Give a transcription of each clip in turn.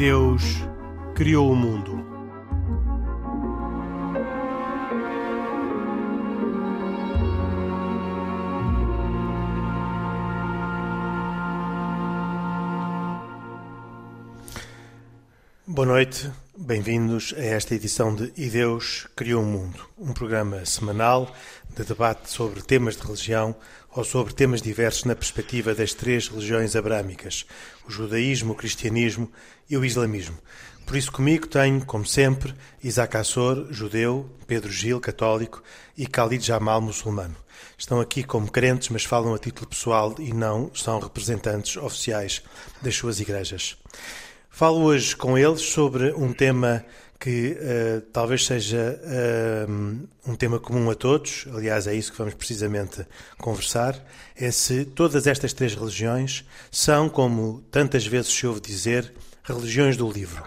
Deus criou o mundo. Boa noite, bem-vindos a esta edição de E Deus Criou o Mundo, um programa semanal de debate sobre temas de religião ou sobre temas diversos na perspectiva das três religiões abrâmicas, o judaísmo, o cristianismo e o islamismo. Por isso comigo tenho, como sempre, Isaac Assor, judeu, Pedro Gil, católico e Khalid Jamal, muçulmano. Estão aqui como crentes, mas falam a título pessoal e não são representantes oficiais das suas igrejas. Falo hoje com eles sobre um tema que uh, talvez seja uh, um tema comum a todos, aliás, é isso que vamos precisamente conversar, é se todas estas três religiões são, como tantas vezes se ouve dizer, religiões do livro.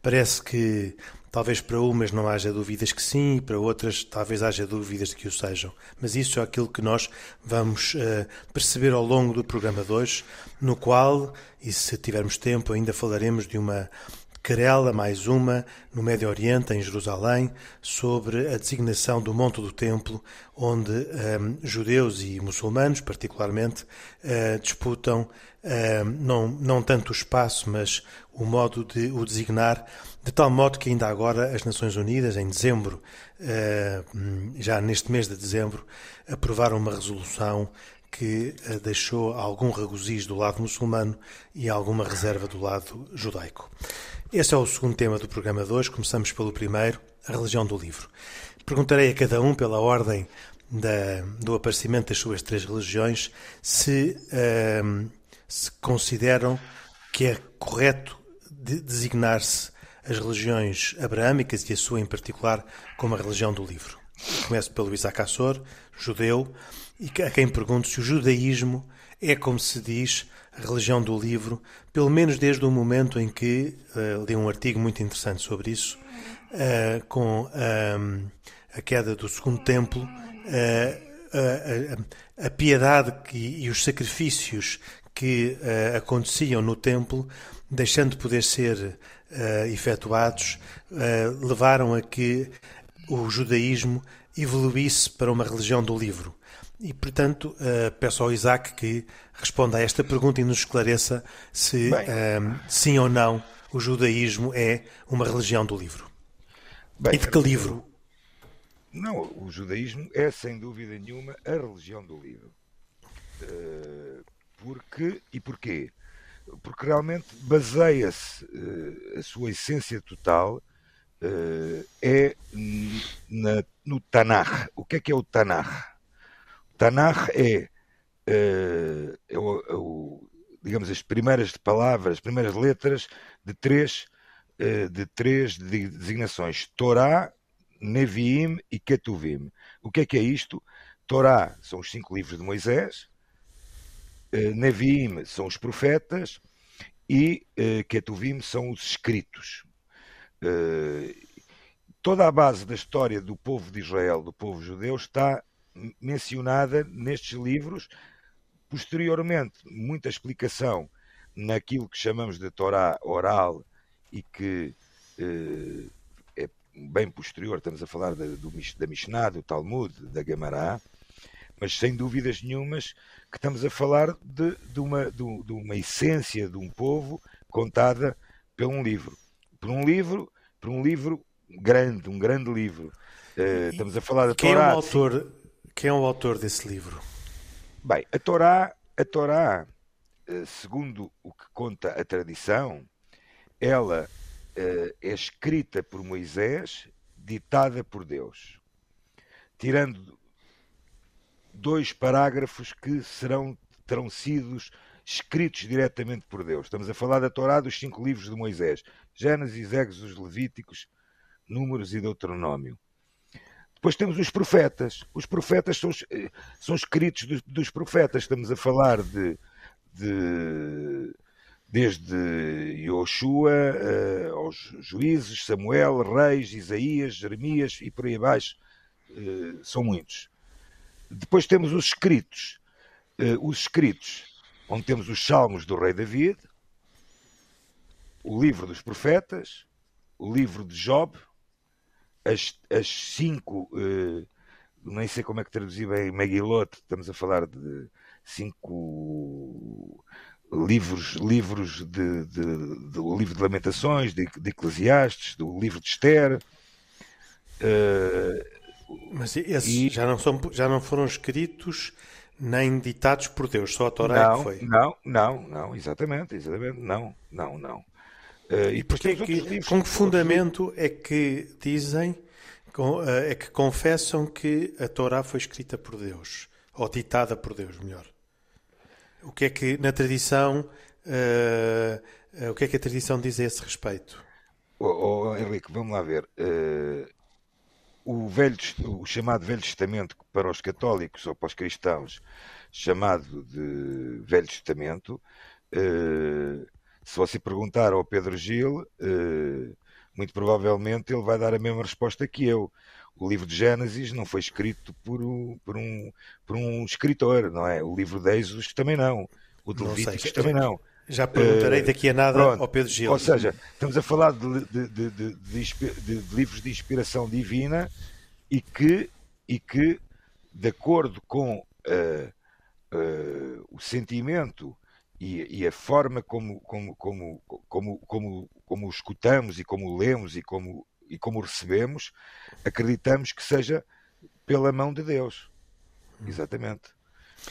Parece que talvez para umas não haja dúvidas que sim, e para outras talvez haja dúvidas de que o sejam. Mas isso é aquilo que nós vamos uh, perceber ao longo do programa de hoje, no qual, e se tivermos tempo, ainda falaremos de uma querela, mais uma, no Médio Oriente, em Jerusalém, sobre a designação do Monte do Templo, onde um, judeus e muçulmanos, particularmente, uh, disputam uh, não, não tanto o espaço, mas o modo de o designar, de tal modo que ainda agora as Nações Unidas, em dezembro, uh, já neste mês de dezembro, aprovaram uma resolução que uh, deixou algum regozijo do lado muçulmano e alguma reserva do lado judaico. Esse é o segundo tema do programa de hoje. Começamos pelo primeiro, a religião do livro. Perguntarei a cada um, pela ordem da, do aparecimento das suas três religiões, se, uh, se consideram que é correto de designar-se as religiões abraâmicas e a sua em particular como a religião do livro. Começo pelo Isaac Assor, judeu, e a quem pergunto se o judaísmo é, como se diz, a religião do livro, pelo menos desde o momento em que uh, li um artigo muito interessante sobre isso, uh, com uh, a queda do segundo templo, a, a, piedade que, e os sacrifícios que aconteciam no templo, deixando de poder ser efetuados, levaram a que o judaísmo evoluísse para uma religião do livro. E, portanto, uh, peço ao Isaac que responda a esta pergunta e nos esclareça se uh, sim ou não o judaísmo é uma religião do livro. Bem, e de que livro? Não, o judaísmo é sem dúvida nenhuma a religião do livro. Uh, porque e porquê? Porque realmente baseia-se a sua essência total é na, no Tanakh. O que é que é o Tanakh? Tanakh é, uh, é, o, é o, digamos, as primeiras palavras, as primeiras letras de três, uh, de três designações: Torá, Neviim e Ketuvim. O que é que é isto? Torá são os cinco livros de Moisés, uh, Neviim são os profetas e Ketuvim são os escritos. Toda a base da história do povo de Israel, do povo judeu, está mencionada nestes livros. Posteriormente, muita explicação naquilo que chamamos de Torá oral e que eh, é bem posterior, estamos a falar da, do, da Mishnah, do Talmud, da Gemara, mas sem dúvidas nenhumas que estamos a falar de, de, uma, de, de uma essência de um povo contada por um livro. Por um livro, por um livro grande, um grande livro. Uh, estamos a falar da Quem Torá. é o autor? Quem é o autor desse livro? Bem, a Torá, a Torá, eh, segundo o que conta a tradição, ela eh, é escrita por Moisés, ditada por Deus, tirando dois parágrafos que serão terão sido escritos diretamente por Deus. Estamos a falar da Torá dos cinco livros de Moisés: Gênesis, Êxodos, Levíticos, Números e Deuteronômio. Depois temos os profetas. Os profetas são, são escritos dos, dos profetas. Estamos a falar de, de desde Yoshua uh, aos juízes, Samuel, Reis, Isaías, Jeremias e por aí abaixo. Uh, são muitos. Depois temos os escritos. Uh, os escritos, onde temos os salmos do rei David, o livro dos profetas, o livro de Job, as, as cinco, uh, nem sei como é que traduzir bem, Megilot, estamos a falar de cinco livros, livros de, de, de, livro de Lamentações, de, de Eclesiastes, do livro de Esther. Uh, Mas esses e... já, não são, já não foram escritos nem ditados por Deus, só a Torá não, é que foi. Não, não, não, exatamente, exatamente, não, não, não. Uh, e é que, com que fundamento é que dizem, com, uh, é que confessam que a Torá foi escrita por Deus, ou ditada por Deus, melhor? O que é que na tradição, uh, o que é que a tradição diz a esse respeito? Oh, oh Henrique, vamos lá ver. o, velho, o chamado Velho Testamento para os católicos ou para os cristãos, chamado de Velho Testamento, se você perguntar ao Pedro Gil, uh, muito provavelmente ele vai dar a mesma resposta que eu. O livro de Gênesis não foi escrito por, por, um, por um escritor, não é? O livro de Êxodos também não. O de Levíticos também não. Já perguntarei uh, daqui a nada pronto. ao Pedro Gil. Ou seja, estamos a falar de, de, de, de, livros de inspiração divina e que, e que de acordo com uh, uh, o sentimento e, e, a forma como, como, como, como, como, como escutamos e como lemos e como, e como recebemos, acreditamos que seja pela mão de Deus. Exatamente.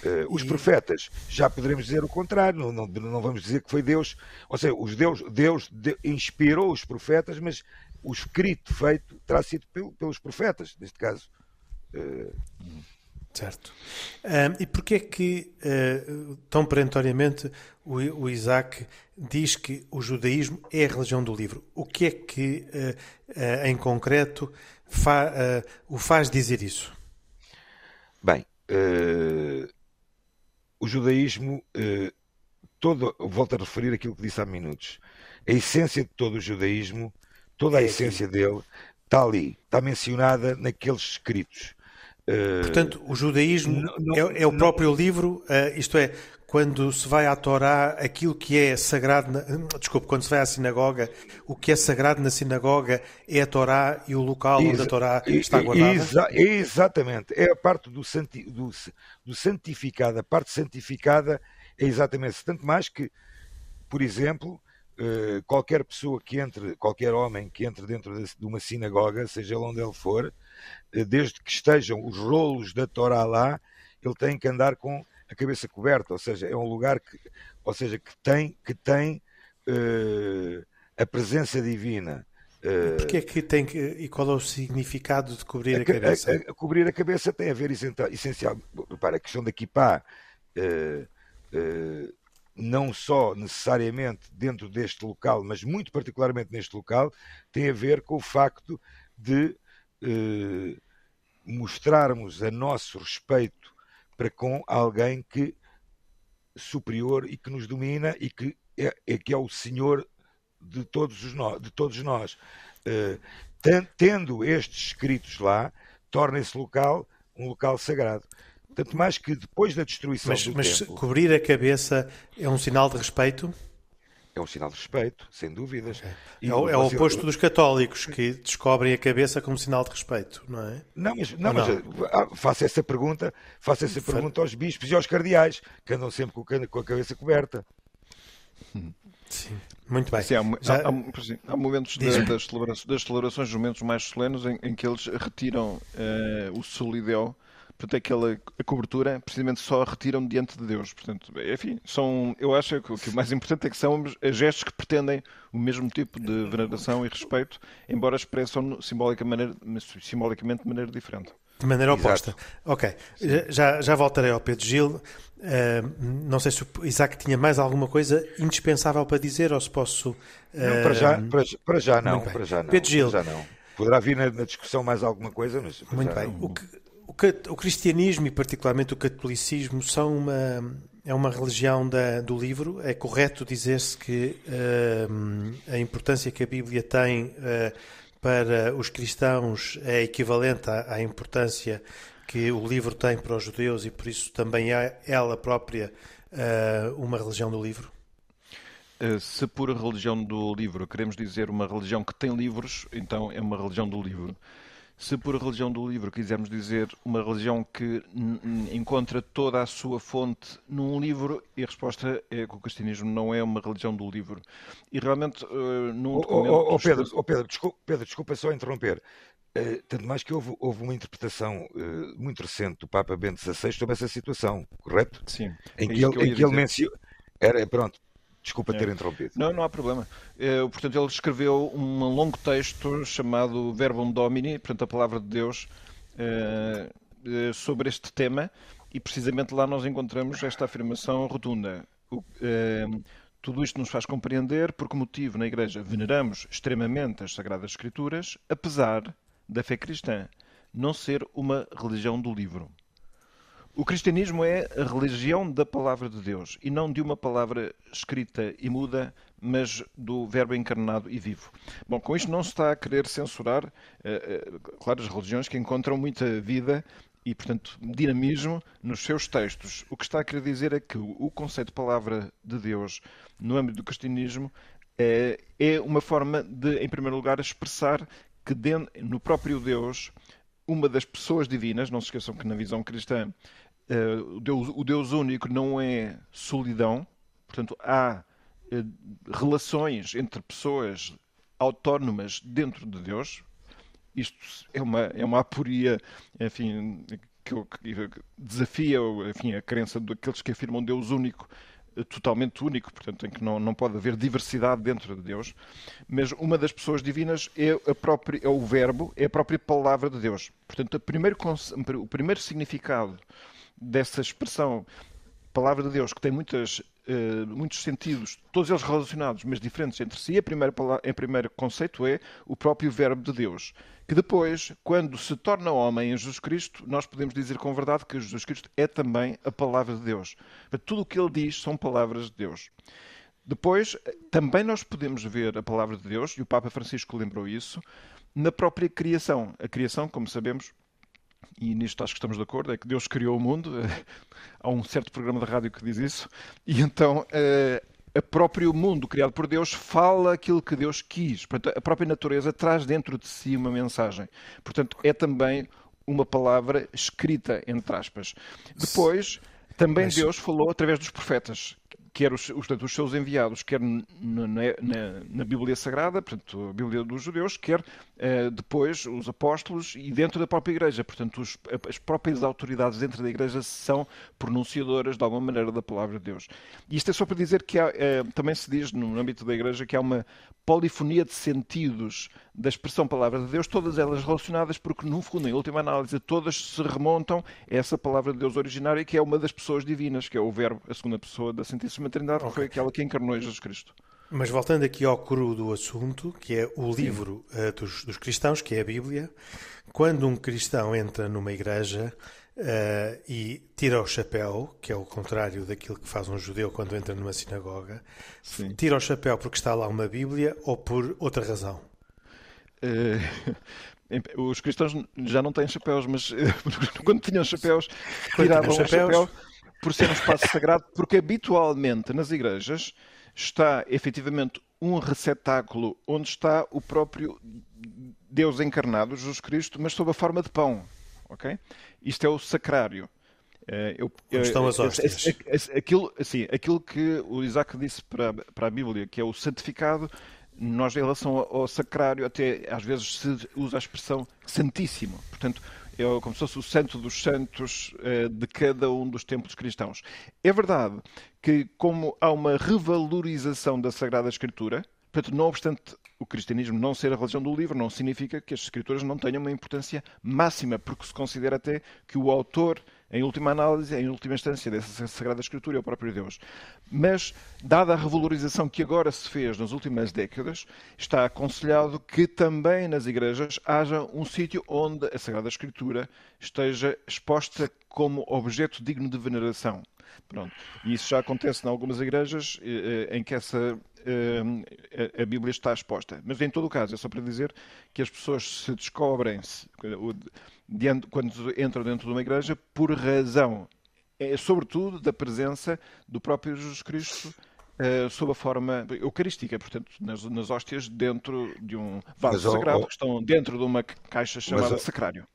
Uh, os e... profetas, já poderemos dizer o contrário, não, não, não, vamos dizer que foi Deus, ou seja, os Deus, Deus de, inspirou os profetas, mas o escrito feito terá sido pelo, pelos profetas, neste caso. Uh, Certo. Um, e porquê é que, uh, tão perentoriamente, o, o, Isaac diz que o judaísmo é a religião do livro? O que é que, uh, uh, em concreto, fa, o faz dizer isso? Bem, o judaísmo, todo, volto a referir aquilo que disse há minutos, a essência de todo o judaísmo, toda a é essência aqui. dele, está ali, está mencionada naqueles escritos Portanto, o judaísmo não, não, é, é, o próprio não, livro, uh, isto é, quando se vai à Torá, aquilo que é sagrado, na, desculpe, quando se vai à sinagoga, o que é sagrado na sinagoga é a Torá e o local Exa onde a Torá está guardada? Exa exatamente, é a parte do, santi do, do santificado, a parte santificada é exatamente, tanto mais que, por exemplo, uh, qualquer pessoa que entre, qualquer homem que entre dentro de, uma sinagoga, seja onde ele for, eh, desde que estejam os rolos da Torá lá, ele tem que andar com a cabeça coberta, ou seja, é um lugar que, ou seja, que tem, que tem uh, a presença divina. Uh, Porquê é que tem que, e qual é o significado de cobrir a, a cabeça? A, a, cobrir a cabeça tem a ver essencial, para a questão da kippah, uh, uh, não só necessariamente dentro deste local, mas muito particularmente neste local, tem a ver com o facto de eh, mostrarmos a nosso respeito para com alguém que superior e que nos domina e que é, é que é o Senhor de todos, os nós, de todos nós. Eh, tendo estes escritos lá, torna esse local um local sagrado. Tanto mais que depois da destruição mas, do mas templo... cobrir a cabeça é um sinal de respeito? É um sinal de respeito, sem dúvidas. É, o, é o oposto dos católicos que descobrem a cabeça como sinal de respeito, não é? Não, mas, não, mas não? Ah, faço essa pergunta, faço essa pergunta aos bispos e aos cardeais, que andam sempre com a cabeça coberta. Sim, muito bem. Sim, há, Já... há, há, há, momentos das, celebrações, das celebrações, momentos mais solenes em, em que eles retiram uh, o solideu portanto, aquela a cobertura, precisamente só a retiram diante de Deus. Portanto, enfim, são, eu acho que o que o mais importante é que são gestos que pretendem o mesmo tipo de veneração e respeito, embora expressam simbolica maneira, simbolicamente de maneira diferente. De maneira oposta. Exato. Ok. Já, já voltarei ao Pedro Gil. Uh, não sei se o Isaac tinha mais alguma coisa indispensável para dizer ou se posso. Uh... Não, para já, para, para já não. Para já não. Pedro Gil. Já não. Poderá vir na, na, discussão mais alguma coisa, mas. Muito bem. O que, o, cristianismo e particularmente o catolicismo são uma é uma religião da, do livro. É correto dizer-se que uh, a importância que a Bíblia tem uh, para os cristãos é equivalente à, à, importância que o livro tem para os judeus e por isso também é ela própria uh, uma religião do livro? Se por religião do livro queremos dizer uma religião que tem livros, então é uma religião do livro. Se por religião do livro quisermos dizer uma religião que encontra toda a sua fonte num livro, e a resposta é que o cristianismo não é uma religião do livro. E realmente, uh, num documento... Oh, oh, Pedro, oh, Pedro, desculpa, Pedro, desculpa só interromper. Uh, tanto mais que houve, houve uma interpretação uh, muito recente do Papa Bento XVI sobre essa situação, correto? Sim. Em é que, ele, em que ele menciona. Era, pronto, Desculpa é. ter interrompido. Não, não há problema. É, portanto, ele escreveu um longo texto chamado Verbum Domini, portanto, a palavra de Deus, é, é, sobre este tema, e precisamente lá nós encontramos esta afirmação rotunda. Tudo isto nos faz compreender por que motivo na Igreja veneramos extremamente as Sagradas Escrituras, apesar da fé cristã não ser uma religião do livro. O cristianismo é a religião da palavra de Deus e não de uma palavra escrita e muda, mas do verbo encarnado e vivo. Bom, com isto não se está a querer censurar, eh, eh, claro, as religiões que encontram muita vida e, portanto, dinamismo nos seus textos. O que está a querer dizer é que o conceito de palavra de Deus no âmbito do cristianismo é, é uma forma de, em primeiro lugar, expressar que no próprio Deus uma das pessoas divinas, não se esqueçam que na visão cristã Uh, o, Deus, o, Deus, único não é solidão, portanto, há uh, relações entre pessoas autónomas dentro de Deus. Isto é uma, é uma aporia, enfim, que, que desafia enfim, a crença daqueles que afirmam Deus único eh, totalmente único, portanto, em que não, não pode haver diversidade dentro de Deus, mas uma das pessoas divinas é, a própria, é o Verbo, é a própria palavra de Deus. Portanto, primeiro, o primeiro significado dessa expressão palavra de Deus, que tem muitas, uh, muitos sentidos, todos eles relacionados, mas diferentes entre si, a primeira, em primeiro conceito é o próprio Verbo de Deus. Que depois, quando se torna homem em Jesus Cristo, nós podemos dizer com verdade que Jesus Cristo é também a palavra de Deus. Tudo o que ele diz são palavras de Deus. Depois, também nós podemos ver a palavra de Deus, e o Papa Francisco lembrou isso, na própria criação. A criação, como sabemos, e nisto acho que estamos de acordo, é que Deus criou o mundo, há um certo programa de rádio que diz isso, e então uh, o próprio mundo criado por Deus fala aquilo que Deus quis. Portanto, a própria natureza traz dentro de si uma mensagem. Portanto, é também uma palavra escrita, entre aspas. Depois, também Mas... Deus falou através dos profetas quer os, os, os seus enviados, quer na, na, na, Bíblia Sagrada, portanto, a Bíblia dos judeus, quer uh, depois os apóstolos e dentro da própria Igreja. Portanto, os, as próprias autoridades dentro da Igreja são pronunciadoras, de alguma maneira, da palavra de Deus. E isto é só para dizer que há, uh, também se diz no âmbito da Igreja que há uma polifonia de sentidos da expressão palavra de Deus, todas elas relacionadas, porque no fundo, em última análise, todas se remontam a essa palavra de Deus originária, que é uma das pessoas divinas, que é o Verbo, a segunda pessoa da Santíssima Trindade, okay. que foi aquela que encarnou Jesus Cristo. Mas voltando aqui ao cru do assunto, que é o livro uh, dos, dos, cristãos, que é a Bíblia, quando um cristão entra numa igreja uh, e tira o chapéu, que é o contrário daquilo que faz um judeu quando entra numa sinagoga, Sim. tira o chapéu porque está lá uma Bíblia ou por outra razão? Uh, os cristãos já não têm chapéus, mas quando tinham chapéus, tiravam o chapéu por ser um espaço sagrado, porque habitualmente nas igrejas está efetivamente um receptáculo onde está o próprio Deus encarnado, Jesus Cristo, mas sob a forma de pão. ok? Isto é o sacrário. Eh, eu, eu, estão as hóstias? Aquilo, assim, aquilo que o Isaac disse para, para a Bíblia, que é o santificado, nós, em relação ao sacrário, até às vezes se usa a expressão santíssimo. Portanto, é como se fosse o santo dos santos uh, de cada um dos templos cristãos. É verdade que, como há uma revalorização da Sagrada Escritura, portanto, não obstante o cristianismo não ser a religião do livro, não significa que as escrituras não tenham uma importância máxima, porque se considera até que o autor em última análise, em última instância, dessa Sagrada Escritura é o próprio Deus. Mas, dada a revalorização que agora se fez nas últimas décadas, está aconselhado que também nas igrejas haja um sítio onde a Sagrada Escritura esteja exposta como objeto digno de veneração. Pronto. E isso já acontece em algumas igrejas eh, eh, em que essa eh, a Bíblia está exposta. Mas em todo o caso, é só para dizer que as pessoas se descobrem -se, quando entram dentro de uma igreja por razão, é, sobretudo, da presença do próprio Jesus Cristo uh, sob a forma eucarística, portanto, nas, nas hóstias dentro de um vaso mas, sagrado, que estão dentro de uma caixa chamada mas, sacrário.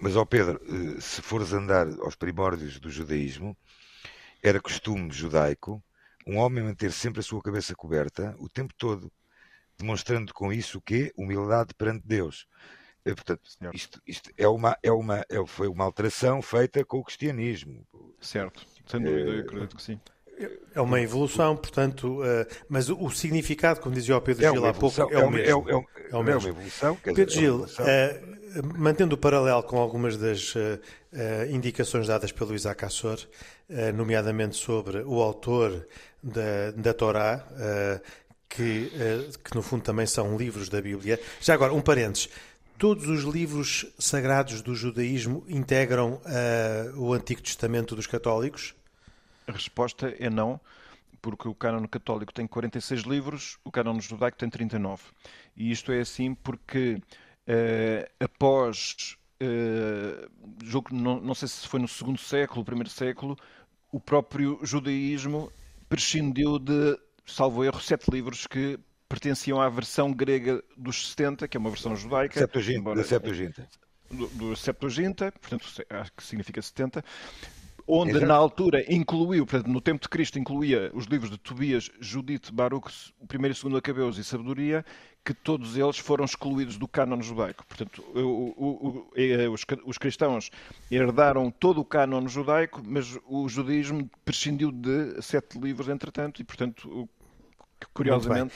Mas, ó Pedro, eh, se fores andar aos primórdios do judaísmo, era costume judaico um homem manter sempre a sua cabeça coberta o tempo todo, demonstrando com isso o quê? Humildade perante Deus. Eh, portanto, isto, isto, é uma, é uma, é, foi uma alteração feita com o cristianismo. Certo, sem dúvida, eu acredito que sim. É uma evolução, portanto, uh, mas o, o, significado, como dizia o Pedro é Gil há pouco, é, o mesmo. É, é, é, o mesmo. É uma evolução. Pedro dizer, Gil, uh, mantendo o paralelo com algumas das uh, indicações dadas pelo Isaac Assor, nomeadamente sobre o autor da, da Torá, que, que no fundo também são livros da Bíblia. Já agora, um parênteses. Todos os livros sagrados do judaísmo integram o Antigo Testamento dos católicos? A resposta é não, porque o cânon católico tem 46 livros, o cânon judaico tem 39. E isto é assim porque uh, após, uh, jogo, não, não sei se foi no segundo século, primeiro século, o próprio judaísmo prescindiu de, salvo erro, sete livros que pertenciam à versão grega dos 70, que é uma versão judaica. Septuaginta, embora, Septuaginta. Do, do Septuaginta, portanto, acho que significa 70, onde Exato. na altura incluiu, portanto, no tempo de Cristo incluía os livros de Tobias, Judite, Baruch, o primeiro e segundo Acabeus e Sabedoria, que todos eles foram excluídos do cânon judaico. Portanto, o, o, o, eh, os, os, cristãos herdaram todo o cânon judaico, mas o judaísmo prescindiu de sete livros, entretanto, e, portanto, curiosamente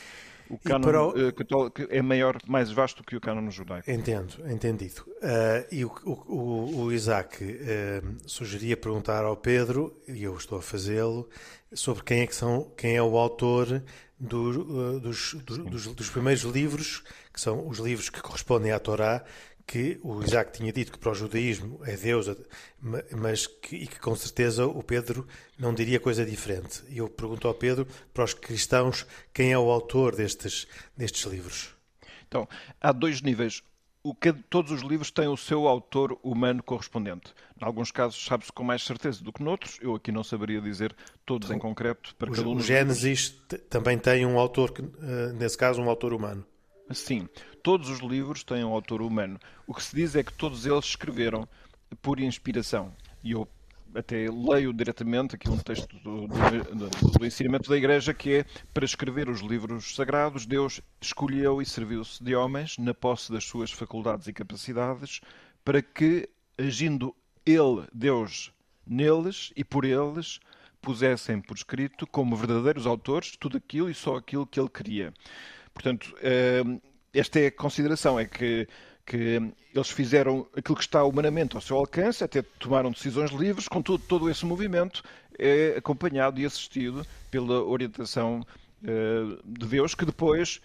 o cânon o... Eh, católico é maior, mais vasto que o cânon judaico. Entendo, entendido. Uh, e o, o, o Isaac uh, sugeria perguntar ao Pedro, e eu estou a fazê-lo, sobre quem é, que são, quem é o autor do, uh, dos, dos, dos, primeiros livros, que são os livros que correspondem à Torá, que o Isaac tinha dito que para o judaísmo é Deus, mas que, e que com certeza o Pedro não diria coisa diferente. E eu pergunto ao Pedro, para os cristãos, quem é o autor destes, destes livros? Então, há dois níveis. O que, todos os livros têm o seu autor humano correspondente. Em alguns casos sabe-se com mais certeza do que noutros. Eu aqui não saberia dizer todos em concreto para o, cada um. O Gênesis também tem um autor, eh, nesse caso, um autor humano. Sim, todos os livros têm um autor humano. O que se diz é que todos eles escreveram por inspiração. E eu até leio diretamente aqui um texto do, do, do, ensinamento da Igreja que é para escrever os livros sagrados, Deus escolheu e serviu-se de homens na posse das suas faculdades e capacidades para que, agindo Ele, Deus, neles e por eles, pusessem por escrito como verdadeiros autores tudo aquilo e só aquilo que Ele queria. Portanto, ehm, esta é a consideração, é que, que eles fizeram aquilo que está humanamente ao seu alcance, até tomaram decisões livres, contudo, todo esse movimento é acompanhado e assistido pela orientação eh, de Deus, que depois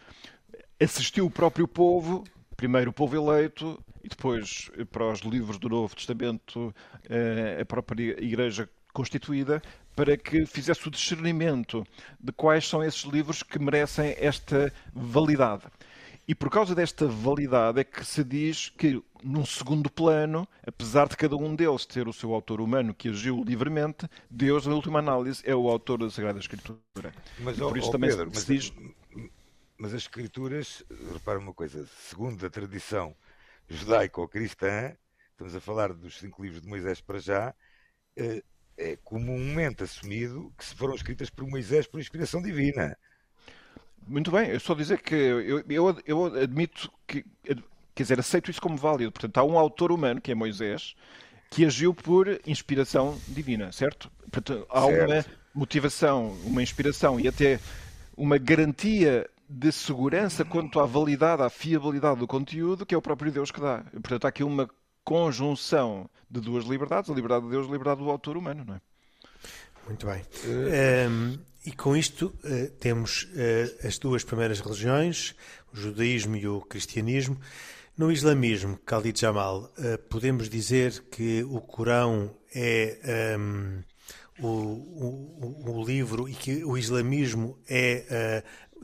assistiu o próprio povo, primeiro o povo eleito, e depois para os livros do Novo Testamento, eh, a própria Igreja constituída, para que fizesse o discernimento de quais são esses livros que merecem esta validade. E por causa desta validade é que se diz que, num segundo plano, apesar de cada um deles ter o seu autor humano que agiu livremente, Deus, na última análise, é o autor da Sagrada Escritura. Mas, por isso oh, também Pedro, se diz. Mas as Escrituras, repara uma coisa, segundo a tradição judaica ou cristã, estamos a falar dos cinco livros de Moisés para já, eh, é comumente assumido que foram escritas por Moisés por inspiração divina. Muito bem, eu só dizer que eu, eu, eu admito que, quer dizer, aceito isso como válido. Portanto, há um autor humano, que é Moisés, que agiu por inspiração divina, certo? Portanto, há certo. uma motivação, uma inspiração e até uma garantia de segurança quanto à validade, à fiabilidade do conteúdo que é o próprio Deus que dá. Portanto, há aqui uma conjunção de duas liberdades, a liberdade de Deus e a liberdade do autor humano, não é? Muito bem. Um, ehm, e com isto uh, temos uh, as duas primeiras religiões, o judaísmo e o cristianismo. No islamismo, Khalid Jamal, podemos dizer que o Corão é um, ehm, o, o, o, livro e que o islamismo é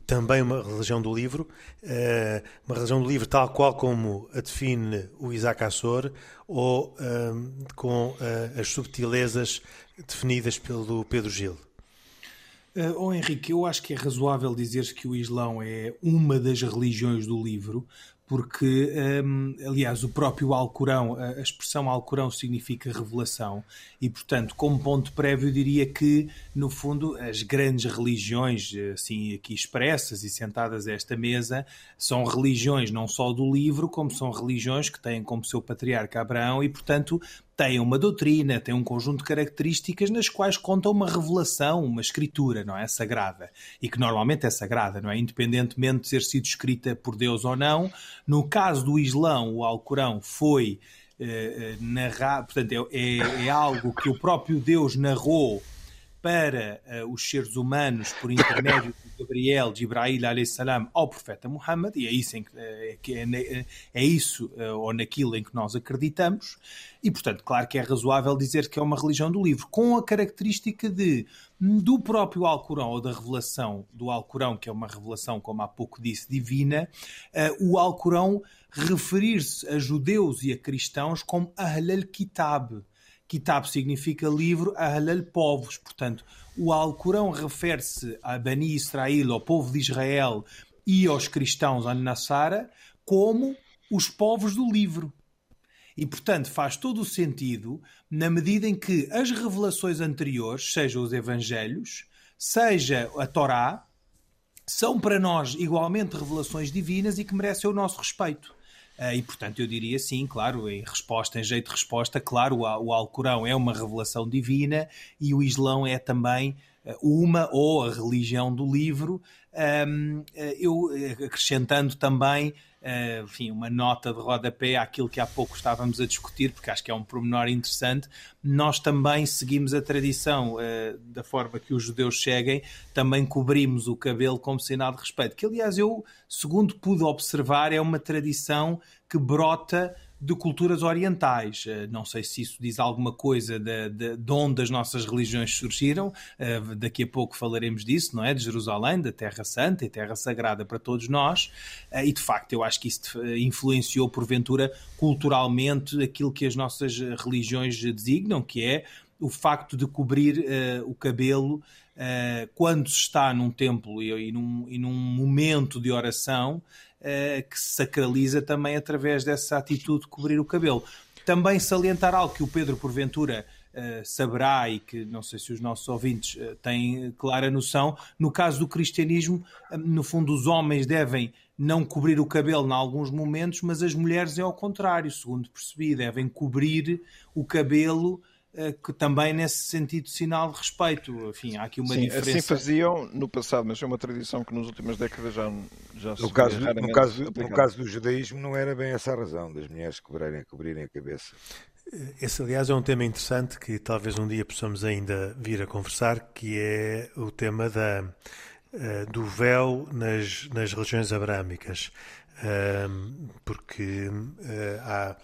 também uma religião do livro, uh, uma religião do livro tal qual como a define o Isaac Assor, ou uh, com uh, as subtilezas definidas pelo Pedro Gil? Oh Henrique, eu acho que é razoável dizer que o Islão é uma das religiões do livro, porque, um, aliás, o próprio Alcorão, a expressão Alcorão significa revelação, e, portanto, como ponto prévio, diria que, no fundo, as grandes religiões, assim, aqui expressas e sentadas a esta mesa, são religiões não só do livro, como são religiões que têm como seu patriarca Abraão e, portanto, têm uma doutrina, têm um conjunto de características nas quais conta uma revelação, uma escritura, não é? Sagrada. E que normalmente é sagrada, não é? Independentemente de ter sido escrita por Deus ou não. No caso do Islão, o Alcorão foi eh, eh narrado, portanto, é, é, é algo que o próprio Deus narrou para uh, os seres humanos por intermédio de Gabriel, de Ibrahim salam ao profeta Muhammad, e é isso, em, é, é, é isso uh, ou naquilo em que nós acreditamos, e portanto, claro que é razoável dizer que é uma religião do livro, com a característica de, do próprio Alcorão ou da revelação do Alcorão, que é uma revelação, como há pouco disse, divina, uh, o Alcorão referir-se a judeus e a cristãos como Ahl al-Kitab, Kitab significa livro, Ahlal povos. Portanto, o Alcorão refere-se a Bani Israel, ao povo de Israel e aos cristãos An-Nassara como os povos do livro. E, portanto, faz todo o sentido na medida em que as revelações anteriores, seja os Evangelhos, seja a Torá, são para nós igualmente revelações divinas e que merecem o nosso respeito. Uh, e, portanto, eu diria sim, claro, em resposta, em jeito de resposta, claro, o, Alcorão é uma revelação divina e o Islão é também uh, uma ou a religião do livro. Uh, eu acrescentando também uh, enfim, uma nota de rodapé àquilo que há pouco estávamos a discutir, porque acho que é um pormenor interessante. Nós também seguimos a tradição uh, da forma que os judeus seguem, também cobrimos o cabelo como sinal de respeito, que aliás eu, segundo pude observar, é uma tradição que brota de culturas orientais. Eh, não sei se isso diz alguma coisa de, de, de onde as nossas religiões surgiram. Eh, daqui a pouco falaremos disso, não é? De Jerusalém, da Terra Santa e Terra Sagrada para todos nós. Eh, e de facto, eu acho que isso influenciou, porventura, culturalmente aquilo que as nossas religiões designam, que é o facto de cobrir o cabelo. Uh, quando se está num templo e, e, num, e, num, momento de oração, uh, que se sacraliza também através dessa atitude de cobrir o cabelo. Também salientar algo que o Pedro, porventura, Uh, saberá e que não sei se os nossos ouvintes uh, têm clara noção, no caso do cristianismo, no fundo, os homens devem não cobrir o cabelo em alguns momentos, mas as mulheres é ao contrário, segundo percebi, devem cobrir o cabelo eh, que também nesse sentido sinal de respeito. Enfim, há aqui uma Sim, diferença. Assim faziam no passado, mas é uma tradição que nas últimas décadas já, já no caso, no caso, no caso do judaísmo não era bem essa a razão das mulheres cobrirem, cobrirem a cabeça. Eh, esse, aliás, é um tema interessante que talvez um dia possamos ainda vir a conversar, que é o tema da, uh, do véu nas, nas religiões abrâmicas. Uh, porque há.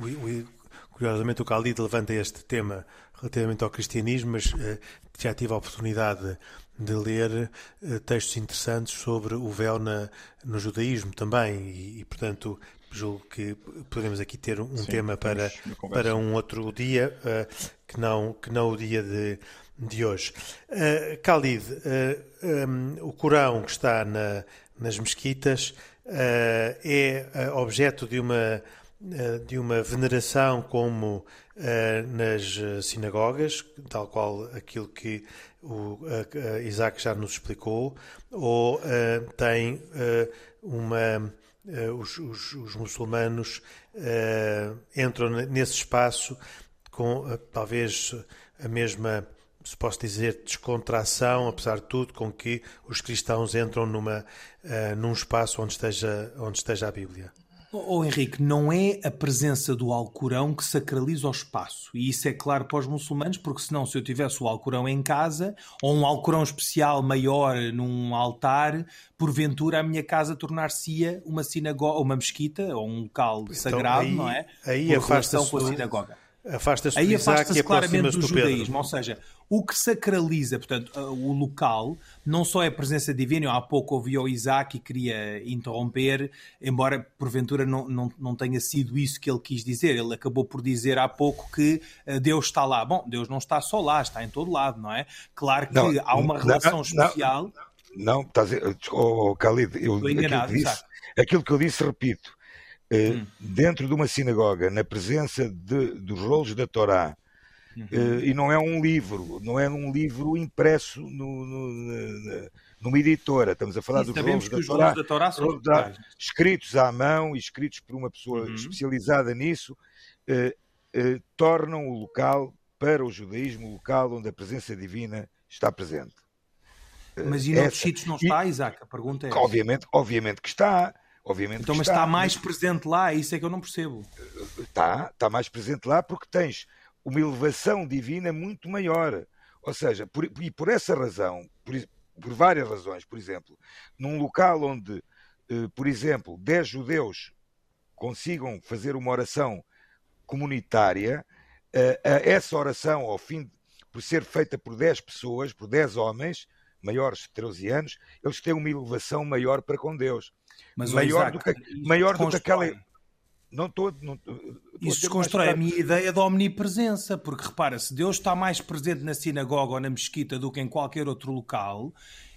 o, Curiosamente, o Khalid levanta este tema relativamente ao cristianismo, mas uh, já tive a oportunidade de ler uh, textos interessantes sobre o véu na, no judaísmo também, e, e, portanto julgo que podemos aqui ter um Sim, tema para, para um outro dia, uh, que, não, que não o dia de, de hoje. Uh, Khalid, um, o Corão que está na, nas mesquitas é objeto de uma eh, de uma veneração como uh, nas eh, sinagogas, tal qual aquilo que o uh, Isaac já nos explicou, ou uh, tem uma. Os, os, os, muçulmanos entram nesse espaço com talvez a mesma, se posso dizer, descontração, apesar de tudo, com que os cristãos entram numa, num espaço onde esteja, onde esteja a Bíblia. Oh, Henrique, não é a presença do Alcorão que sacraliza o espaço. E isso é claro para os muçulmanos, porque senão, se eu tivesse o Alcorão em casa, ou um Alcorão especial maior num altar, porventura a minha casa tornar-se-ia uma sinagoga, uma mesquita, ou um local então, sagrado, aí, não é? Aí afasta-se com a sinagoga. Afasta-se Aí do Isaac afasta-se e claramente do do Pedro. judaísmo, ou seja, o que sacraliza, portanto, o local, não só é a presença divina, eu há pouco ouvi o Isaac e queria interromper, embora porventura não, não, não tenha sido isso que ele quis dizer, ele acabou por dizer há pouco que eh, Deus está lá. Bom, Deus não está só lá, está em todo lado, não é? Claro que Não, há uma não, relação não, especial. Não, estás a dizer, oh, Khalid, eu, Estou aquilo, que disse, Isaac. aquilo que eu disse, repito. Eh, Hum. Dentro de uma sinagoga, na presença de, dos rolos da Torá, Uhum. eh, e não é um livro, não é um livro impresso no, no- numa editora, estamos a falar Sim, dos rolos da Torá, da Torá são da- escritos à mão e escritos por uma pessoa Uhum. especializada nisso, eh, eh, tornam o local, para o judaísmo, o local onde a presença divina está presente. Mas e noutros sítios não está, Isaac? A pergunta é. Obviamente, obviamente que está. Obviamente Então, mas está mais presente lá, isso é que eu não percebo. Está, está mais presente lá porque tens uma elevação divina muito maior. Ou seja, por, e por essa razão, por, por várias razões, por exemplo, num local onde, eh, por exemplo, 10 judeus consigam fazer uma oração comunitária, eh, essa oração, ao fim, de- por ser feita por 10 pessoas, por 10 homens, maiores de 13 anos, eles têm uma elevação maior para com Deus. Mas, Maior Isaac, do que- maior do que aquela- Não estou. Não, Isso desconstrói a minha ideia da omnipresença, porque repara, se Deus está mais presente na sinagoga ou na mesquita do que em qualquer outro local,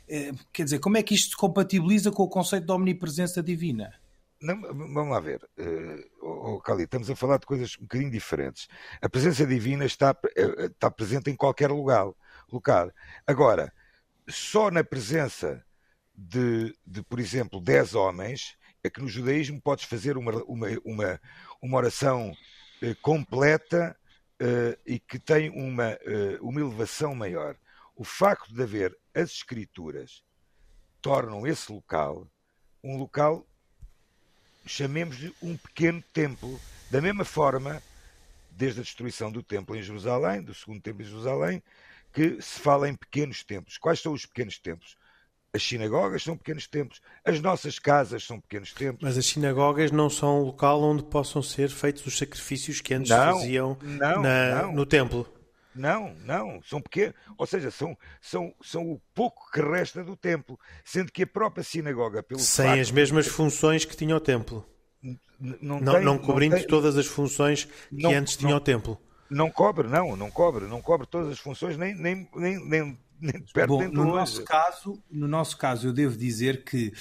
eh, quer dizer, como é que isto se compatibiliza com o conceito de omnipresença divina? Não, vamos lá ver, uh, oh, Cali, estamos a falar de coisas um bocadinho diferentes. A presença divina está, eh, está presente em qualquer lugar, local. Agora, só na presença de, de, por exemplo, 10 homens, é que no judaísmo podes fazer uma, uma, uma, uma oração eh, completa eh, e que tem uma, eh, uma elevação maior. O facto de haver as escrituras tornam esse local um local chamemos-lhe um pequeno templo, da mesma forma, desde a destruição do templo em Jerusalém, do segundo templo em Jerusalém, que se fala em pequenos templos. Quais são os pequenos templos? As sinagogas são pequenos templos, as nossas casas são pequenos templos. Mas as sinagogas não são um local onde possam ser feitos os sacrifícios que antes Não, faziam não, na- não. no templo. Não, não, são pequenos, ou seja, são, são, são o pouco que resta do templo, sendo que a própria sinagoga, pelo Sem as mesmas funções que tinha o templo. não, Não, tem- não cobrindo tem- todas as funções que não- antes tinha o templo. Não cobre, não, não cobre, não cobre todas as funções, nem, nem, nem, nem, Bom, no nosso caso, no nosso caso, eu devo dizer que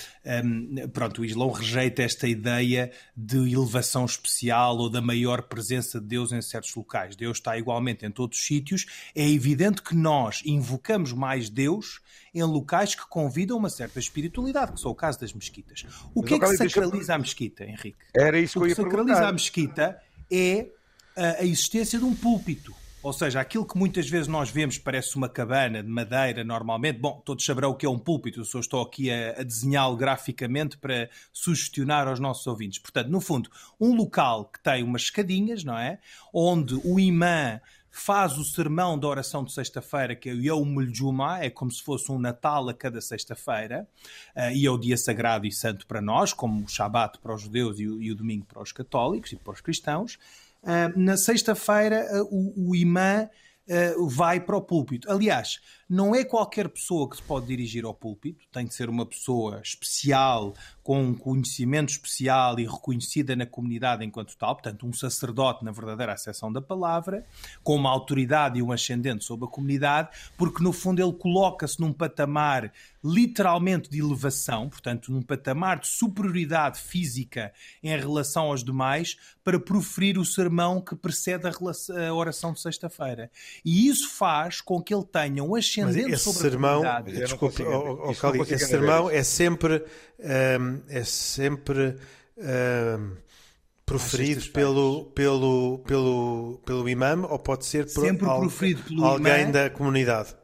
hum, pronto, o Islão rejeita esta ideia de elevação especial ou da maior presença de Deus em certos locais. Deus está igualmente em todos os sítios. É evidente que nós invocamos mais Deus em locais que convidam uma certa espiritualidade, que são o caso das mesquitas. O Mas, que é que sacraliza a mesquita, Henrique? Era isso que O eu que ia sacraliza a perguntar. mesquita é a, a existência de um púlpito. Ou seja, aquilo que muitas vezes nós vemos parece uma cabana de madeira normalmente. Bom, todos saberão o que é um púlpito, eu só estou aqui a, a desenhá-lo graficamente para sugestionar aos nossos ouvintes. Portanto, no fundo, um local que tem umas escadinhas, não é? Onde o imã faz o sermão da oração de sexta-feira, que é o Yom Juma, é como se fosse um Natal a cada sexta-feira, eh, e é o dia sagrado e santo para nós, como o Shabat para os judeus e o, e o domingo para os católicos e para os cristãos. Ah, na sexta-feira, ah, o, o imã ah, vai para o púlpito. Aliás, não é qualquer pessoa que se pode dirigir ao púlpito, tem de ser uma pessoa especial, com um conhecimento especial e reconhecida na comunidade enquanto tal, portanto, um sacerdote na verdadeira acessão da palavra, com uma autoridade e um ascendente sobre a comunidade, porque no fundo ele coloca-se num patamar literalmente de elevação, portanto, num patamar de superioridade física em relação aos demais, para proferir o sermão que precede a, a oração de sexta-feira. E isso faz com que ele tenha um Mas ascendente esse sobre sermão, a comunidade. Desculpe, consigo oh, oh, Cali, esse sermão é sempre, ahm, é sempre ahm, proferido sextas-feiras. pelo, pelo, pelo, pelo imã ou pode ser por Sempre al- proferido pelo alguém imã. da comunidade?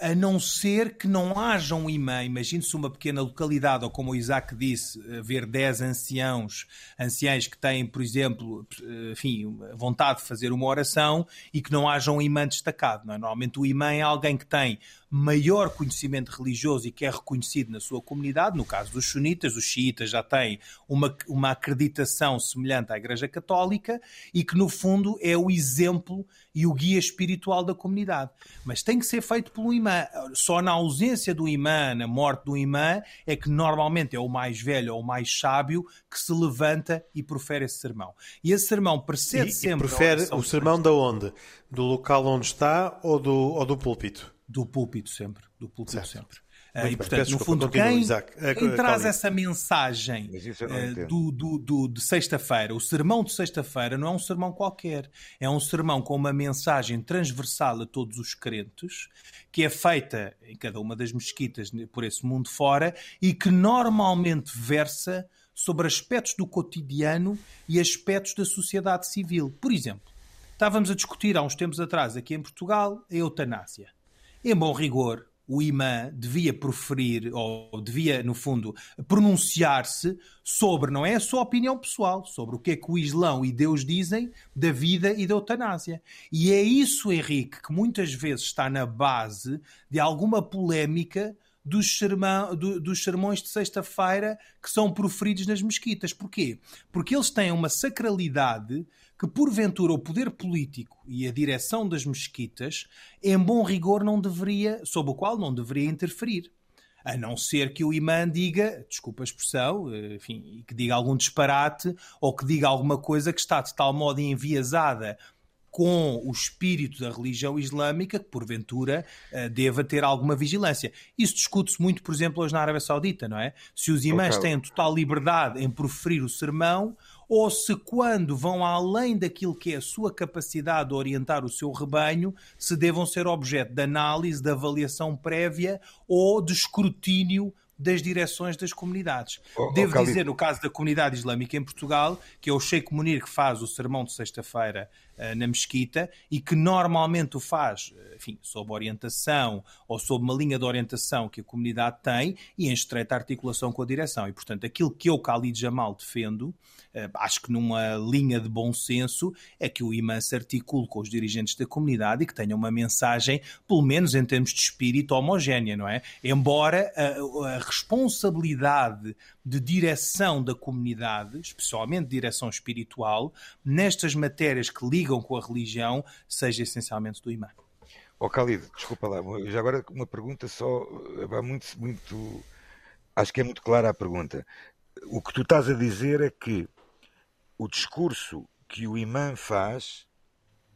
A não ser que não haja um imã. Imagine-se uma pequena localidade, ou como o Isaac disse, haver 10 anciãos, anciães que têm, por exemplo, enfim, vontade de fazer uma oração e que não haja um imã destacado. É? Normalmente o imã é alguém que tem maior conhecimento religioso e que é reconhecido na sua comunidade. No caso dos sunitas, os xiitas já têm uma, uma acreditação semelhante à Igreja Católica e que, no fundo, é o exemplo e o guia espiritual da comunidade. Mas tem que ser feito pelo imã. Só na ausência do imã, na morte do imã, é que normalmente é o mais velho ou o mais sábio que se levanta e profere esse sermão. E esse sermão precede e, sempre. E profere o sermão da onde? Do local onde está ou do, ou do púlpito? Do púlpito sempre. Do púlpito certo. sempre. Muito e, bem, portanto, no fundo, quem, quem traz essa mensagem uh, do, do, do, de sexta-feira, o sermão de sexta-feira, não é um sermão qualquer. É um sermão com uma mensagem transversal a todos os crentes, que é feita em cada uma das mesquitas por esse mundo fora e que normalmente versa sobre aspectos do cotidiano e aspectos da sociedade civil. Por exemplo, estávamos a discutir há uns tempos atrás, aqui em Portugal, a eutanásia. Em bom rigor, o imã devia proferir, ou devia, no fundo, pronunciar-se sobre, não é a sua opinião pessoal, sobre o que é que o Islão e Deus dizem da vida e da eutanásia. E é isso, Henrique, que muitas vezes está na base de alguma polémica dos, sermão, do, dos sermões de sexta-feira que são proferidos nas mesquitas. Porquê? Porque eles têm uma sacralidade que, porventura, o poder político e a direção das mesquitas, em bom rigor, não deveria, sob o qual não deveria interferir. A não ser que o imã diga, desculpa a expressão, enfim, que diga algum disparate ou que diga alguma coisa que está de tal modo enviesada com o espírito da religião islâmica que, porventura, eh, deva ter alguma vigilância. Isso discute-se muito, por exemplo, hoje na Arábia Saudita, não é? Se os imãs okay. têm total liberdade em proferir o sermão ou se quando vão além daquilo que é a sua capacidade de orientar o seu rebanho, se devam ser objeto de análise, de avaliação prévia ou de escrutínio das direções das comunidades. Oh, Devo oh, dizer, no caso da comunidade islâmica em Portugal, que é o Sheikh Munir que faz o sermão de sexta-feira na mesquita e que normalmente o faz, eh, enfim, sob orientação ou sob uma linha de orientação que a comunidade tem e em estreita articulação com a direção. E, portanto, aquilo que eu, Khalid Jamal, defendo eh, acho que numa linha de bom senso, é que o imã se articule com os dirigentes da comunidade e que tenha uma mensagem, pelo menos em termos de espírito, homogénea, não é? Embora a, a responsabilidade de direção da comunidade, especialmente direção espiritual, nestas matérias que ligam com a religião, seja essencialmente do imã. Ó oh, Khalid, desculpa lá, já agora uma pergunta só, vai muito, muito, acho que é muito clara a pergunta. O que tu estás a dizer é que o discurso que o imã faz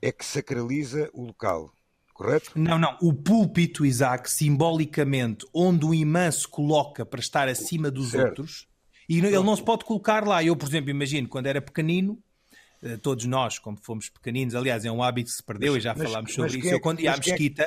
é que sacraliza o local, correto? Não, não. O púlpito, Isaac, simbolicamente, onde o imã se coloca para estar acima dos certo. outros, e ele não se pode colocar lá. Eu, por exemplo, imagino, quando era pequenino, eh, todos nós, como fomos pequeninos, aliás, é um hábito que se perdeu mas, e já mas, falámos sobre isso. É, eu, quando ia à é mesquita,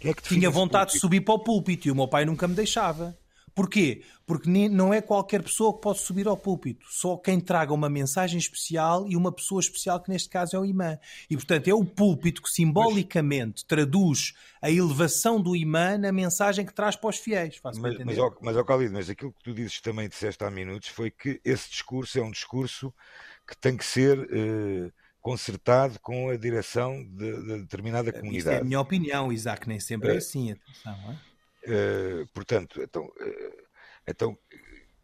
é, é tinha vontade de subir para o púlpito e o meu pai nunca me deixava. Porquê? Porque não é qualquer pessoa que pode subir ao púlpito, só quem traga uma mensagem especial e uma pessoa especial, que neste caso é o imã. E, portanto, é o púlpito que simbolicamente mas, traduz a elevação do imã na mensagem que traz para os fiéis. Mas, mas, mas, Calido, mas aquilo que tu dizes também disseste há minutos foi que esse discurso é um discurso que tem que ser. Eh, concertado com a direção de, de determinada comunidade. Isso é a minha opinião, Isaac, nem sempre é, é assim, atenção. É? Uh, portanto, então, uh, então,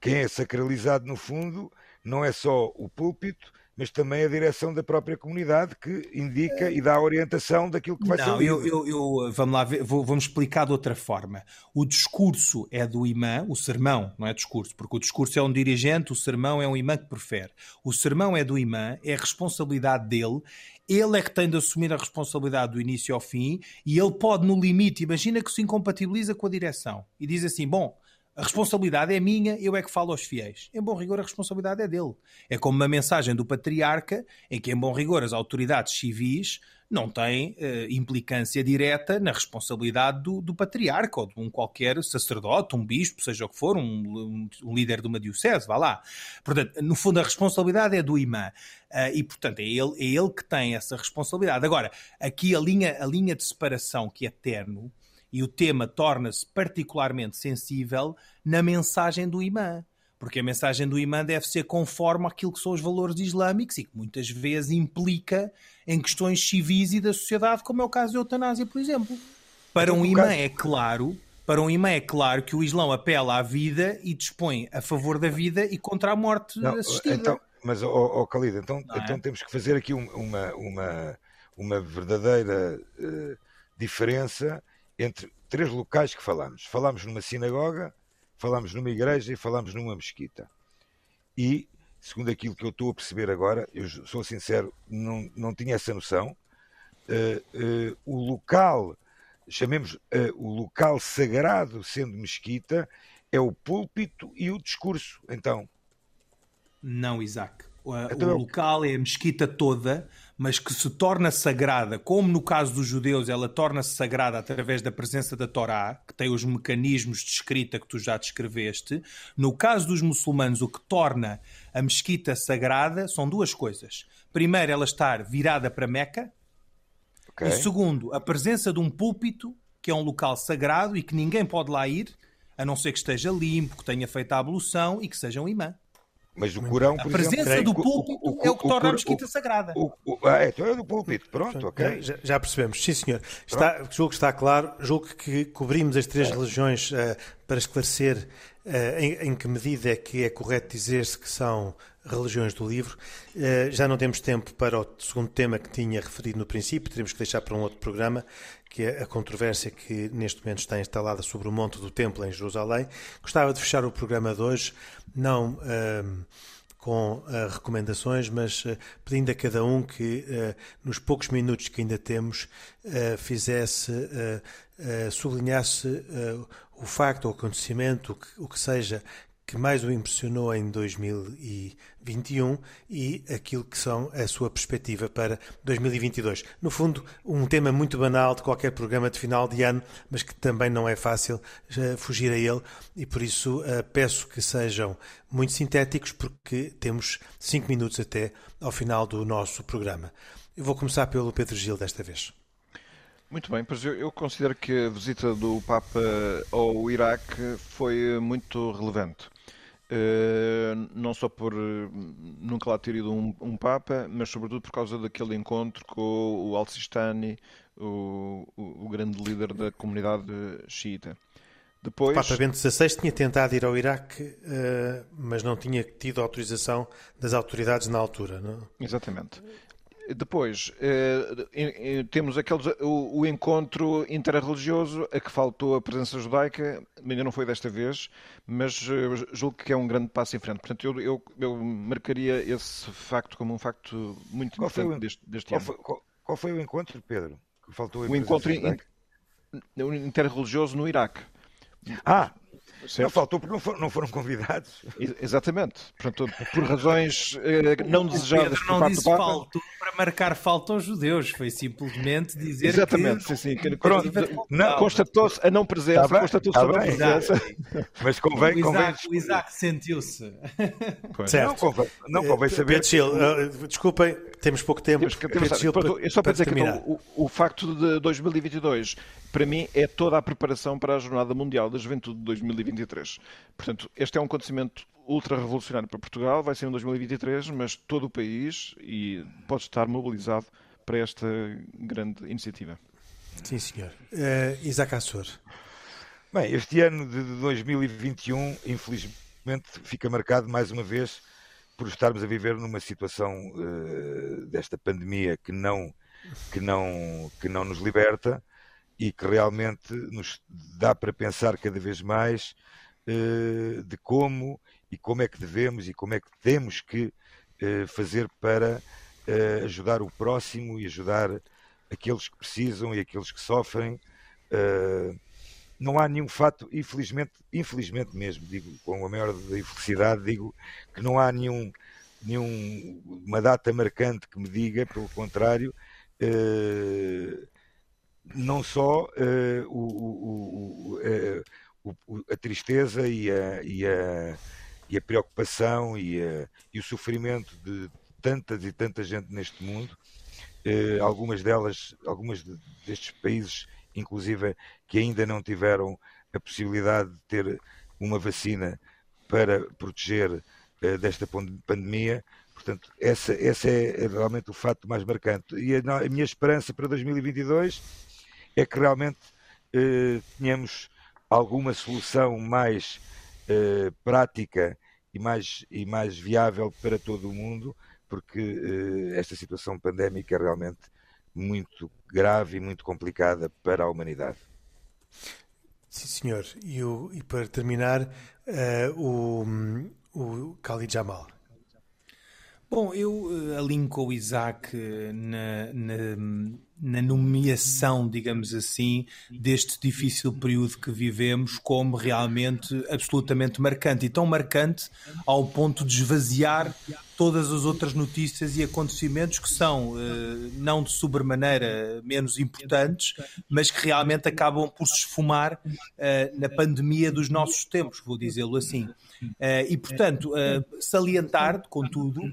quem é sacralizado no fundo não é só o púlpito, mas também a direção da própria comunidade que indica e dá orientação daquilo que vai não, ser. Eu, eu, eu, vamos lá, vou, vamos explicar de outra forma. O discurso é do imã, o sermão não é discurso, porque o discurso é um dirigente, o sermão é um imã que prefere. O sermão é do imã, é responsabilidade dele ele é que tem de assumir a responsabilidade do início ao fim e ele pode, no limite, imagina que se incompatibiliza com a direção e diz assim: bom, a responsabilidade é minha, eu é que falo aos fiéis. Em bom rigor, a responsabilidade é dele. É como uma mensagem do patriarca, em que, em bom rigor, as autoridades civis não têm uh, implicância direta na responsabilidade do, do, patriarca ou de um qualquer sacerdote, um bispo, seja o que for, um, um, um, líder de uma diocese, vá lá. Portanto, no fundo, a responsabilidade é do imã. Uh, e, portanto, é ele, é ele que tem essa responsabilidade. Agora, aqui a linha, a linha de separação que é terno e o tema torna-se particularmente sensível na mensagem do imã. Porque a mensagem do imã deve ser conforme aquilo que são os valores islâmicos e que muitas vezes implica em questões civis e da sociedade, como é o caso da eutanásia, por exemplo. Para então, um imã é claro, para um imã é claro que o Islão apela à vida e dispõe a favor da vida e contra a morte não, assistida. Então, mas, ó oh, oh, Khalid, então, é? então temos que fazer aqui uma, uma, uma verdadeira uh, diferença entre três locais que falamos. Falamos numa sinagoga, falamos numa igreja e falamos numa mesquita. E, segundo aquilo que eu estou a perceber agora, eu sou sincero, não, não tinha essa noção, uh, uh, o local chamemos uh, o local sagrado sendo mesquita, é o púlpito e o discurso. Então. Não, Isaac. O, então, o local é a mesquita toda, mas que se torna sagrada, como no caso dos judeus, ela torna-se sagrada através da presença da Torá, que tem os mecanismos de escrita que tu já descreveste. No caso dos muçulmanos, o que torna a mesquita sagrada são duas coisas. Primeiro, ela estar virada para Meca, Okay. E segundo, a presença de um púlpito, que é um local sagrado e que ninguém pode lá ir, a não ser que esteja limpo, que tenha feito a ablução e que seja um imã. Mas o Corão, por A presença exemplo, do púlpito o, o, é o que torna a mesquita sagrada. ah, é, então é do púlpito, pronto, ok. Já, já percebemos, sim senhor. Está, julgo que está claro, julgo que cobrimos as três é. religiões uh, para esclarecer uh, em, em, que medida é que é correto dizer-se que são religiões do livro. Uh, já não temos tempo para o segundo tema que tinha referido no princípio, teremos que deixar para um outro programa, que é a controvérsia que neste momento está instalada sobre o Monte do Templo em Jerusalém. Gostava de fechar o programa de hoje, não uh, com uh, recomendações, mas pedindo a cada um que, nos poucos minutos que ainda temos, fizesse, sublinhasse o facto, o acontecimento, o que, o que seja que mais o impressionou em 2021 e aquilo que são a sua perspectiva para 2022. No fundo, um tema muito banal de qualquer programa de final de ano, mas que também não é fácil uh, fugir a ele e por isso uh, peço que sejam muito sintéticos porque temos cinco minutos até ao final do nosso programa. Eu vou começar pelo Pedro Gil desta vez. Muito bem, pois eu, eu, considero que a visita do Papa ao Iraque foi muito relevante. Eh, não só por nunca lá ter ido um, um, Papa, mas sobretudo por causa daquele encontro com o Al-Sistani, o, o, o, grande líder da comunidade xiita. Depois... O Papa Bento XVI tinha tentado ir ao Iraque, uh, mas não tinha tido autorização das autoridades na altura. Não? Exatamente. Depois, eh, temos aqueles, o, o, encontro interreligioso a que faltou a presença judaica, ainda não foi desta vez, mas eh, julgo que é um grande passo em frente. Portanto, eu, eu, eu marcaria esse facto como um facto muito qual importante o, deste, deste qual ano. Foi, qual, qual, foi o encontro, Pedro? Que faltou o encontro in, interreligioso no Iraque. Ah, Certo. Não faltou porque não foram, não foram convidados. Exatamente. Portanto, por razões eh, não desejadas por parte do Papa. faltou para marcar falta aos judeus. Foi simplesmente dizer Exatamente, que... sim, sim. Constatou-se a não presença, tá constatou-se tá a não presença. Mas convém... O Isaac, convém... Isaac sentiu-se. Certo. Não convém, não convém eh, saber... Pedro uh, desculpem, temos pouco tempo. Temos temos, Gil, para, só para, para dizer terminar. que então, o, o facto de 2022 para mim, é toda a preparação para a Jornada Mundial da Juventude de 2023. Portanto, este é um acontecimento ultra revolucionário para Portugal, vai ser em 2023, mas todo o país e pode estar mobilizado para esta grande iniciativa. Sim, senhor. Uh, Isaac Assor. Bem, este ano de 2021, infelizmente, fica marcado mais uma vez por estarmos a viver numa situação uh, desta pandemia que não, que, não, que não nos liberta e que realmente nos dá para pensar cada vez mais uh, de como e como é que devemos e como é que temos que uh, fazer para ajudar o próximo e ajudar aqueles que precisam e aqueles que sofrem. Não há nenhum fato, infelizmente, infelizmente mesmo, digo com a maior infelicidade, digo que não há nenhum, nenhum uma data marcante que me diga, pelo contrário, uh, não só uh, o, o, uh, a tristeza e a, e a, e a preocupação e, a, e, o sofrimento de tantas e tanta gente neste mundo, uh, algumas delas, algumas destes países, inclusive, que ainda não tiveram a possibilidade de ter uma vacina para proteger desta pandemia. Portanto, essa, essa é realmente o fato mais marcante. E a, minha esperança para 2022 é que realmente uh, tenhamos alguma solução mais uh, prática e mais, e mais viável para todo o mundo, porque esta situação pandémica é realmente muito grave e muito complicada para a humanidade. Sim, senhor. E, o, e para terminar, uh, o, o Khalid Jamal. Bom, eu uh, alinho com o Isaac na, na, na, nomeação, digamos assim, deste difícil período que vivemos como realmente absolutamente marcante. E tão marcante ao ponto de esvaziar todas as outras notícias e acontecimentos que são, uh, não de sobremaneira menos importantes, mas que realmente acabam por se esfumar na pandemia dos nossos tempos, vou dizê-lo assim. e, portanto, salientar, contudo,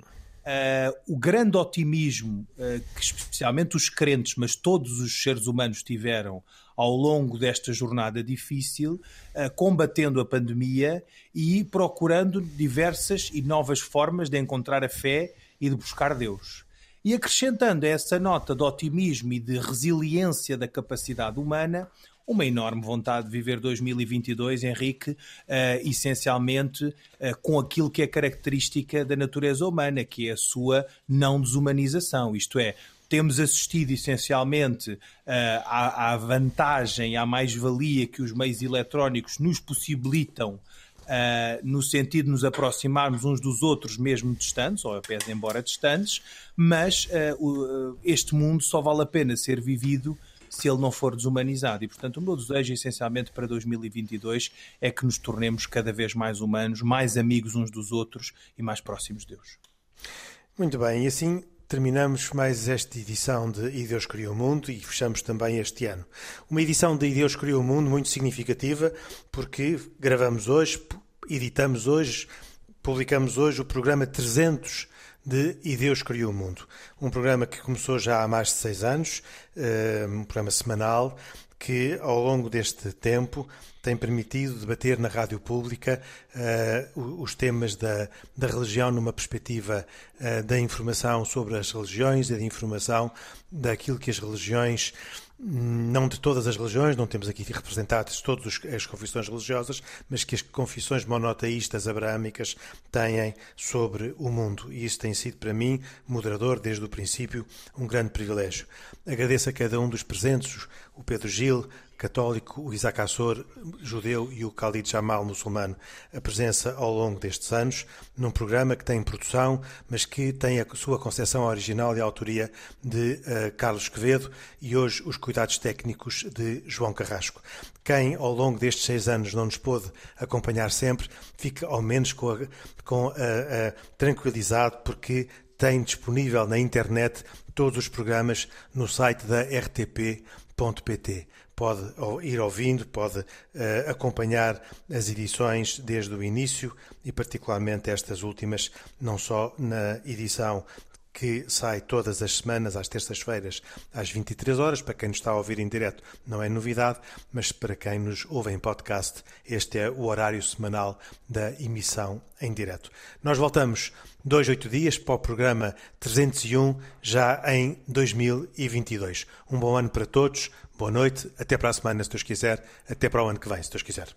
Uh, o grande otimismo uh, que especialmente os crentes, mas todos os seres humanos tiveram ao longo desta jornada difícil, uh, combatendo a pandemia e procurando diversas e novas formas de encontrar a fé e de buscar Deus. E acrescentando essa nota de otimismo e de resiliência da capacidade humana, uma enorme vontade de viver 2022, Henrique, uh, essencialmente uh, com aquilo que é característica da natureza humana, que é a sua não desumanização. Isto é, temos assistido essencialmente uh, à, à, vantagem, à mais-valia que os meios eletrónicos nos possibilitam. Uh, no sentido de nos aproximarmos uns dos outros, mesmo distantes, ou pese embora distantes, mas uh, este mundo só vale a pena ser vivido se ele não for desumanizado. E, portanto, o meu desejo, essencialmente para 2022, é que nos tornemos cada vez mais humanos, mais amigos uns dos outros e mais próximos de Deus. Muito bem, e assim terminamos mais esta edição de E Deus Criou o Mundo e fechamos também este ano. Uma edição de E Deus Criou o Mundo muito significativa porque gravamos hoje, editamos hoje, publicamos hoje o programa 300 de E Deus Criou o Mundo. Um programa que começou já há mais de seis anos, eh, um programa semanal, que ao longo deste tempo tem permitido debater na rádio pública uh, os temas da, da religião numa perspectiva uh, da informação sobre as religiões e da informação daquilo que as religiões não de todas as religiões, não temos aqui representadas todas as confissões religiosas, mas que as confissões monoteístas abraâmicas têm sobre o mundo. E isso tem sido para mim, moderador, desde o princípio, um grande privilégio. Agradeço a cada um dos presentes, o Pedro Gil, católico, o Isaac Assor, judeu, e o Khalid Jamal, muçulmano, a presença ao longo destes anos, num programa que tem produção, mas que tem a sua concepção original e a autoria de uh, Carlos Quevedo e hoje os cuidados técnicos de João Carrasco. Quem ao longo destes seis anos não nos pôde acompanhar sempre, fica ao menos com a, com a, a, tranquilizado porque tem disponível na internet todos os programas no site da rtp.pt pode ir ouvindo, pode uh, acompanhar as edições desde o início e, particularmente, estas últimas, não só na edição que sai todas as semanas, às terças-feiras, às 23 horas. Para quem nos está a ouvir em direto, não é novidade, mas para quem nos ouve em podcast, este é o horário semanal da emissão em direto. Nós voltamos dois, oito dias para o programa 301, já em 2022. Um bom ano para todos, boa noite, até para a semana, se Deus quiser, até para o ano que vem, se Deus quiser.